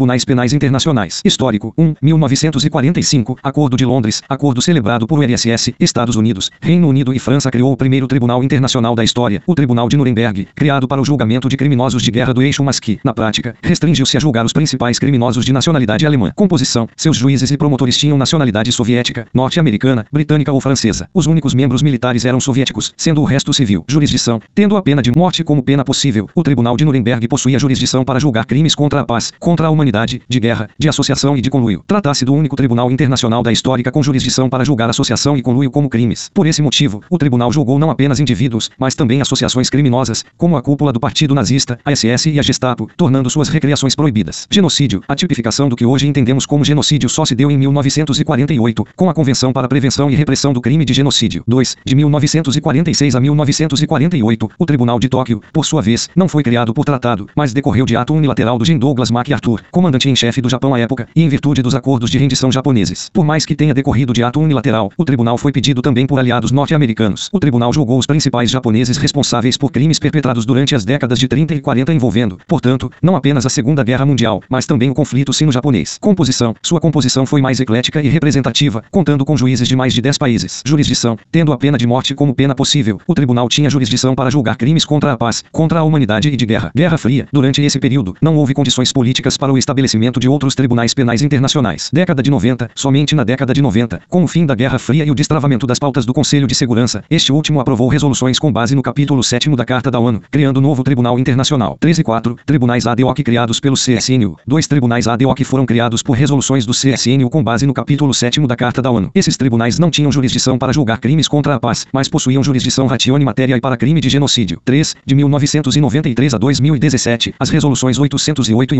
Tribunais Penais Internacionais. Histórico 1. 1945. Acordo de Londres. Acordo celebrado por URSS, Estados Unidos, Reino Unido e França criou o primeiro Tribunal Internacional da história, o Tribunal de Nuremberg, criado para o julgamento de criminosos de guerra do eixo mas que, na prática, restringiu-se a julgar os principais criminosos de nacionalidade alemã. Composição. Seus juízes e promotores tinham nacionalidade soviética, norte-americana, britânica ou francesa. Os únicos membros militares eram soviéticos, sendo o resto civil. Jurisdição. Tendo a pena de morte como pena possível, o Tribunal de Nuremberg possuía jurisdição para julgar crimes contra a paz, contra a humanidade, de guerra, de associação e de conluio. Tratasse do único tribunal internacional da histórica com jurisdição para julgar associação e conluio como crimes. Por esse motivo, o tribunal julgou não apenas indivíduos, mas também associações criminosas, como a cúpula do Partido Nazista, a SS e a Gestapo, tornando suas recreações proibidas. Genocídio. A tipificação do que hoje entendemos como genocídio só se deu em 1948, com a Convenção para a Prevenção e Repressão do Crime de Genocídio. 2. De 1946 a 1948, o Tribunal de Tóquio, por sua vez, não foi criado por tratado, mas decorreu de ato unilateral do Gen Douglas MacArthur, comandante em chefe do Japão à época, e em virtude dos acordos de rendição japoneses. Por mais que tenha decorrido de ato unilateral, o tribunal foi pedido também por aliados norte-americanos. O tribunal julgou os principais japoneses responsáveis por crimes perpetrados durante as décadas de 30 e 40 envolvendo, portanto, não apenas a Segunda Guerra Mundial, mas também o conflito sino-japonês. Composição. Sua composição foi mais eclética e representativa, contando com juízes de mais de 10 países. Jurisdição. Tendo a pena de morte como pena possível, o tribunal tinha jurisdição para julgar crimes contra a paz, contra a humanidade e de guerra. Guerra Fria. Durante esse período, não houve condições políticas para o estabelecimento de outros tribunais penais internacionais. Década de 90. Somente na década de 90, com o fim da Guerra Fria e o destravamento das pautas do Conselho de Segurança, este último aprovou resoluções com base no capítulo 7 da Carta da ONU, criando novo Tribunal Internacional. 13 e 4. Tribunais ad hoc criados pelo CSNU. Dois tribunais ad hoc foram criados por resoluções do CSNU com base no capítulo 7 da Carta da ONU. Esses tribunais não tinham jurisdição para julgar crimes contra a paz, mas possuíam jurisdição ratione matéria e para crime de genocídio. 3. De 1993 a 2017, as resoluções 808 e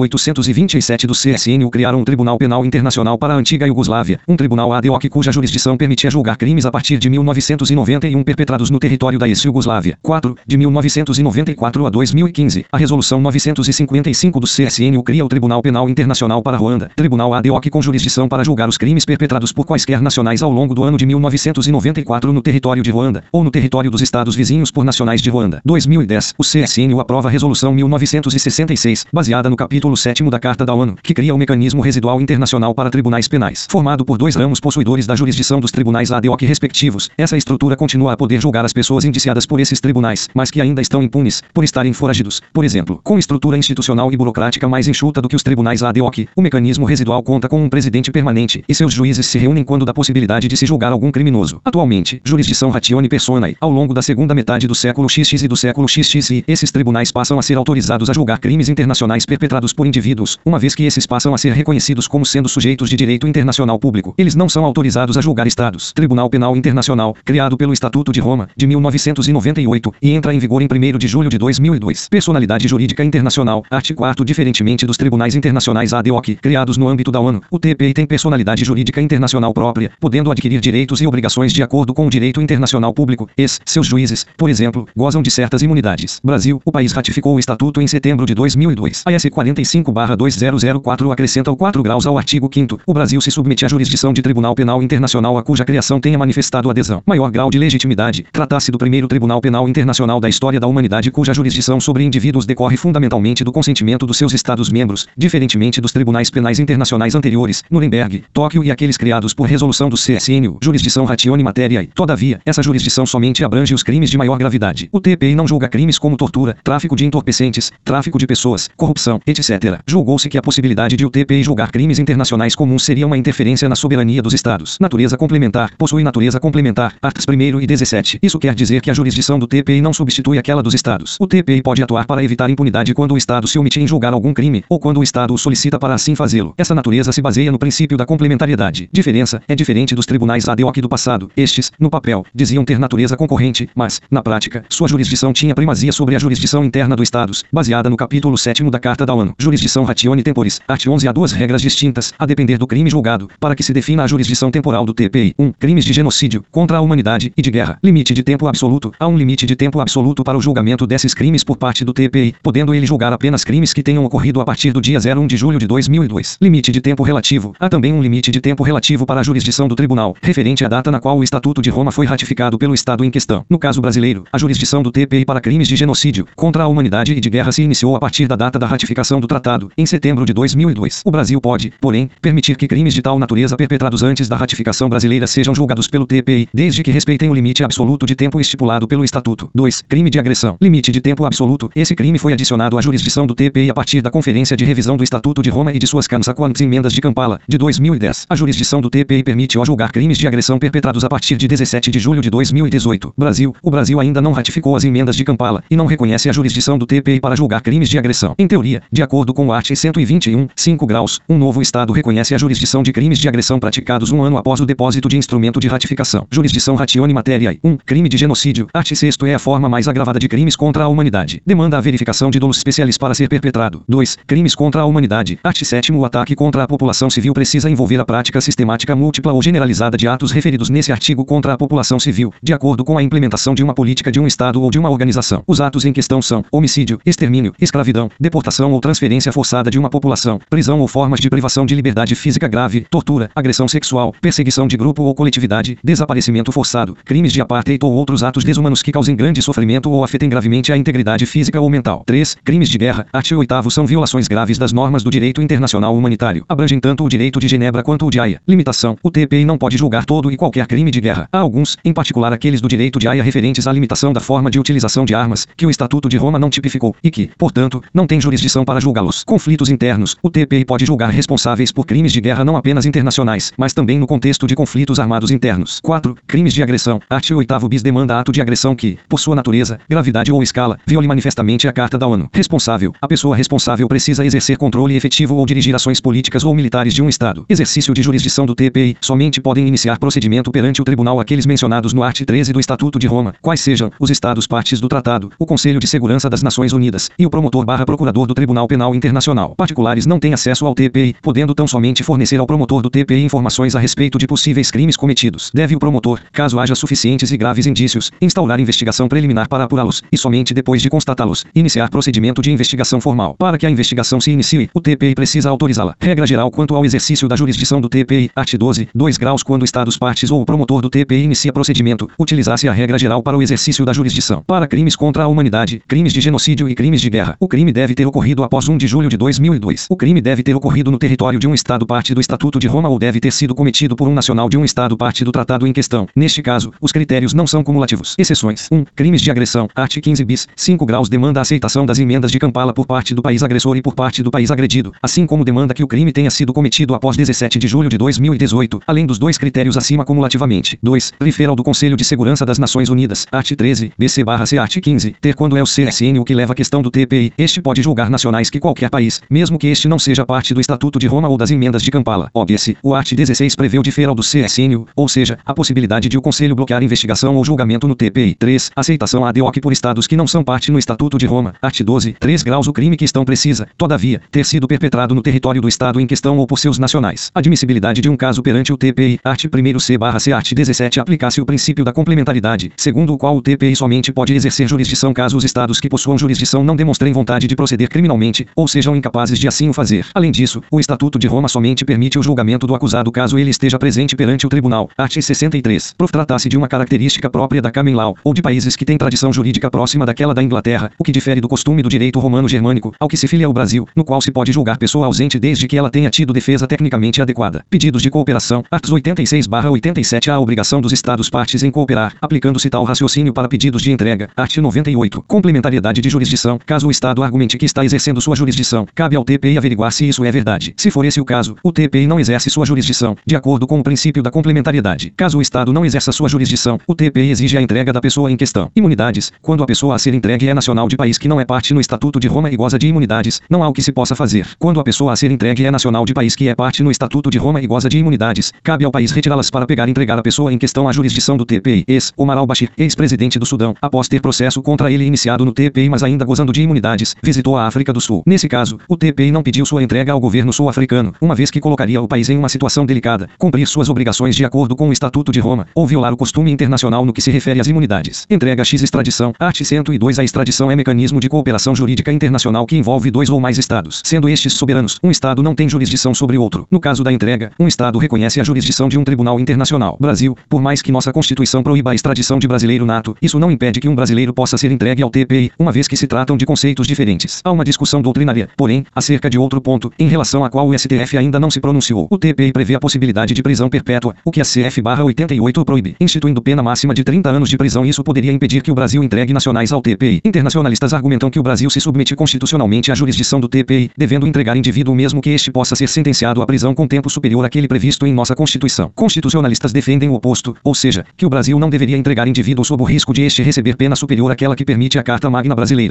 827 do CSNU criaram um Tribunal Penal Internacional para a antiga Iugoslávia, um tribunal ad hoc cuja jurisdição permitia julgar crimes a partir de 1991 perpetrados no território da ex-Iugoslávia. 4. De 1994 a 2015, a resolução 955 do CSNU cria o Tribunal Penal Internacional para Ruanda, tribunal ad hoc com jurisdição para julgar os crimes perpetrados por quaisquer nacionais ao longo do ano de 1994 no território de Ruanda, ou no território dos estados vizinhos por nacionais de Ruanda. 2010, o CSNU aprova a resolução 1966, baseada no capítulo 7 da Carta da ONU, que cria o mecanismo residual internacional para tribunais penais, formado por dois ramos possuidores da jurisdição dos tribunais ad hoc respectivos. Essa estrutura continua a poder julgar as pessoas indiciadas por esses tribunais, mas que ainda estão impunes, por estarem foragidos. Por exemplo, com estrutura institucional e burocrática mais enxuta do que os tribunais ad hoc, o mecanismo residual conta com um presidente permanente, e seus juízes se reúnem quando da possibilidade de se julgar algum criminoso. Atualmente, jurisdição ratione personae, ao longo da segunda metade do século XX e do século XXI, esses tribunais passam a ser autorizados a julgar crimes internacionais perpetrados por indivíduos, uma vez que esses passam a ser reconhecidos como sendo sujeitos de direito internacional público. Eles não são autorizados a julgar estados. Tribunal Penal Internacional, criado pelo Estatuto de Roma, de 1998, e entra em vigor em 1 de julho de 2002. Personalidade Jurídica Internacional, art. 4 Diferentemente dos tribunais internacionais ADOC, criados no âmbito da ONU, o TPI tem personalidade jurídica internacional própria, podendo adquirir direitos e obrigações de acordo com o direito internacional público. Ex, seus juízes, por exemplo, gozam de certas imunidades. Brasil, o país ratificou o estatuto em setembro de 2002. AS 45 2 004 acrescenta o 4 graus ao artigo 5 o Brasil se submete à jurisdição de Tribunal Penal Internacional a cuja criação tenha manifestado adesão. Maior grau de legitimidade, tratasse do primeiro Tribunal Penal Internacional da história da humanidade cuja jurisdição sobre indivíduos decorre fundamentalmente do consentimento dos seus Estados-membros, diferentemente dos tribunais penais internacionais anteriores, Nuremberg, Tóquio e aqueles criados por resolução do CSN, jurisdição ratione materiae. Todavia, essa jurisdição somente abrange os crimes de maior gravidade. O TPI não julga crimes como tortura, tráfico de entorpecentes, tráfico de pessoas, corrupção, etc. Julgou-se que a possibilidade de o TPI julgar crimes internacionais comuns seria uma interferência na soberania dos Estados. Natureza complementar, possui natureza complementar, arts 1 e 17. Isso quer dizer que a jurisdição do TPI não substitui aquela dos Estados. O TPI pode atuar para evitar impunidade quando o Estado se omite em julgar algum crime, ou quando o Estado o solicita para assim fazê-lo. Essa natureza se baseia no princípio da complementariedade. Diferença, é diferente dos tribunais ad hoc do passado. Estes, no papel, diziam ter natureza concorrente, mas, na prática, sua jurisdição tinha primazia sobre a jurisdição interna do Estados, baseada no capítulo 7 da Carta da ONU. Jurisdição ratione temporis, art 11 há duas regras distintas, a depender do crime julgado, para que se defina a jurisdição temporal do TPI. 1. Crimes de genocídio, contra a humanidade e de guerra. Limite de tempo absoluto. Há um limite de tempo absoluto para o julgamento desses crimes por parte do TPI, podendo ele julgar apenas crimes que tenham ocorrido a partir do dia 01 de julho de 2002. Limite de tempo relativo. Há também um limite de tempo relativo para a jurisdição do tribunal, referente à data na qual o Estatuto de Roma foi ratificado pelo Estado em questão. No caso brasileiro, a jurisdição do TPI para crimes de genocídio, contra a humanidade e de guerra se iniciou a partir da data da ratificação do tratado, em setembro setembro de 2002. O Brasil pode, porém, permitir que crimes de tal natureza perpetrados antes da ratificação brasileira sejam julgados pelo TPI, desde que respeitem o limite absoluto de tempo estipulado pelo Estatuto. 2. Crime de agressão. Limite de tempo absoluto. Esse crime foi adicionado à jurisdição do TPI a partir da Conferência de Revisão do Estatuto de Roma e de suas consequentes emendas de Kampala, de 2010. A jurisdição do TPI permite ao julgar crimes de agressão perpetrados a partir de 17 de julho de 2018. Brasil. O Brasil ainda não ratificou as emendas de Kampala e não reconhece a jurisdição do TPI para julgar crimes de agressão. Em teoria, de acordo com o art. 121, 5 graus, um novo Estado reconhece a jurisdição de crimes de agressão praticados um ano após o depósito de instrumento de ratificação. Jurisdição ratione matéria 1. Crime de genocídio. Art. 6 é a forma mais agravada de crimes contra a humanidade. Demanda a verificação de dolos especiais para ser perpetrado. 2. Crimes contra a humanidade. Art. 7 O ataque contra a população civil precisa envolver a prática sistemática múltipla ou generalizada de atos referidos nesse artigo contra a população civil, de acordo com a implementação de uma política de um Estado ou de uma organização. Os atos em questão são homicídio, extermínio, escravidão, deportação ou transferência forçada de uma população, prisão ou formas de privação de liberdade física grave, tortura, agressão sexual, perseguição de grupo ou coletividade, desaparecimento forçado, crimes de apartheid ou outros atos desumanos que causem grande sofrimento ou afetem gravemente a integridade física ou mental. 3. Crimes de guerra. Art. 8 são violações graves das normas do direito internacional humanitário. Abrangem tanto o direito de Genebra quanto o de Haia. Limitação. O TPI não pode julgar todo e qualquer crime de guerra. Há alguns, em particular aqueles do direito de Haia referentes à limitação da forma de utilização de armas, que o Estatuto de Roma não tipificou, e que, portanto, não tem jurisdição para julgá-los. Conflitos internos. O TPI pode julgar responsáveis por crimes de guerra não apenas internacionais, mas também no contexto de conflitos armados internos. 4. Crimes de agressão. Art. 8 bis demanda ato de agressão que, por sua natureza, gravidade ou escala, viole manifestamente a Carta da ONU. Responsável. A pessoa responsável precisa exercer controle efetivo ou dirigir ações políticas ou militares de um Estado. Exercício de jurisdição do TPI. Somente podem iniciar procedimento perante o tribunal aqueles mencionados no art. 13 do Estatuto de Roma, quais sejam os Estados partes do tratado, o Conselho de Segurança das Nações Unidas e o promotor barra procurador do Tribunal Penal Internacional. Particulares não têm acesso ao TPI, podendo tão somente fornecer ao promotor do TPI informações a respeito de possíveis crimes cometidos. Deve o promotor, caso haja suficientes e graves indícios, instaurar investigação preliminar para apurá-los, e somente depois de constatá-los, iniciar procedimento de investigação formal. Para que a investigação se inicie, o TPI precisa autorizá-la. Regra geral quanto ao exercício da jurisdição do TPI, art. 12, 2 graus quando Estados partes ou o promotor do TPI inicia procedimento, utilizar-se a regra geral para o exercício da jurisdição. Para crimes contra a humanidade, crimes de genocídio e crimes de guerra, o crime deve ter ocorrido após 1 de julho de 2002. O crime deve ter ocorrido no território de um Estado parte do Estatuto de Roma ou deve ter sido cometido por um nacional de um Estado parte do tratado em questão. Neste caso, os critérios não são cumulativos. Exceções. 1. Crimes de agressão. Art. 15 bis. 5 graus demanda a aceitação das emendas de Kampala por parte do país agressor e por parte do país agredido, assim como demanda que o crime tenha sido cometido após 17 de julho de 2018, além dos dois critérios acima cumulativamente. 2. Referal do Conselho de Segurança das Nações Unidas. Art. 13. BC barra C. Art. 15. Ter quando é o CSN o que leva a questão do TPI. Este pode julgar nacionais que qualquer país, mesmo que este não seja parte do Estatuto de Roma ou das emendas de Kampala. Óbvio-se, o art. 16 prevê o diferal do CSN, ou seja, a possibilidade de o Conselho bloquear investigação ou julgamento no TPI. 3. Aceitação ad hoc por estados que não são parte no Estatuto de Roma. Art. 12. 3 graus o crime que estão precisa, todavia, ter sido perpetrado no território do Estado em questão ou por seus nacionais. Admissibilidade de um caso perante o TPI. Art. 1 C barra C. Art. 17 aplicasse o princípio da complementaridade, segundo o qual o TPI somente pode exercer jurisdição caso os estados que possuam jurisdição não demonstrem vontade de proceder criminalmente, ou sejam incapazes de assim o fazer. Além disso, o Estatuto de Roma somente permite o julgamento do acusado caso ele esteja presente perante o tribunal. Art. 63. Por tratar-se de uma característica própria da common law, ou de países que têm tradição jurídica próxima daquela da Inglaterra, o que difere do costume do direito romano-germânico, ao que se filia o Brasil, no qual se pode julgar pessoa ausente desde que ela tenha tido defesa tecnicamente adequada. Pedidos de cooperação. Arts 86/87 A obrigação dos Estados partes em cooperar, aplicando-se tal raciocínio para pedidos de entrega. Art. 98. Complementariedade de jurisdição. Caso o Estado argumente que está exercendo sua jurisdição, cabe ao TPI averiguar se isso é verdade. Se for esse o caso, o TPI não exerce sua jurisdição, de acordo com o princípio da complementariedade. Caso o Estado não exerça sua jurisdição, o TPI exige a entrega da pessoa em questão. Imunidades. Quando a pessoa a ser entregue é nacional de país que não é parte no Estatuto de Roma e goza de imunidades, não há o que se possa fazer. Quando a pessoa a ser entregue é nacional de país que é parte no Estatuto de Roma e goza de imunidades, cabe ao país retirá-las para pegar e entregar a pessoa em questão à jurisdição do TPI. Ex, Omar al-Bashir, ex-presidente do Sudão, após ter processo contra ele iniciado no TPI mas ainda gozando de imunidades, visitou a África do Sul. Nesse caso, o TPI não pediu sua entrega ao governo sul-africano, uma vez que colocaria o país em uma situação delicada, cumprir suas obrigações de acordo com o Estatuto de Roma, ou violar o costume internacional no que se refere às imunidades. Entrega X extradição. Art. 102 A extradição é mecanismo de cooperação jurídica internacional que envolve dois ou mais estados, sendo estes soberanos. Um estado não tem jurisdição sobre outro. No caso da entrega, um estado reconhece a jurisdição de um tribunal internacional. Brasil, por mais que nossa Constituição proíba a extradição de brasileiro nato, isso não impede que um brasileiro possa ser entregue ao TPI, uma vez que se tratam de conceitos diferentes. Há uma discussão doutrinária, porém, acerca de outro ponto, em relação a qual o STF ainda não se pronunciou. O TPI prevê a possibilidade de prisão perpétua, o que a CF-88 proíbe, instituindo pena máxima de 30 anos de prisão. Isso poderia impedir que o Brasil entregue nacionais ao TPI. Internacionalistas argumentam que o Brasil se submete constitucionalmente à jurisdição do TPI, devendo entregar indivíduo mesmo que este possa ser sentenciado à prisão com tempo superior àquele previsto em nossa Constituição. Constitucionalistas defendem o oposto, ou seja, que o Brasil não deveria entregar indivíduo sob o risco de este receber pena superior àquela que permite a Carta Magna Brasileira.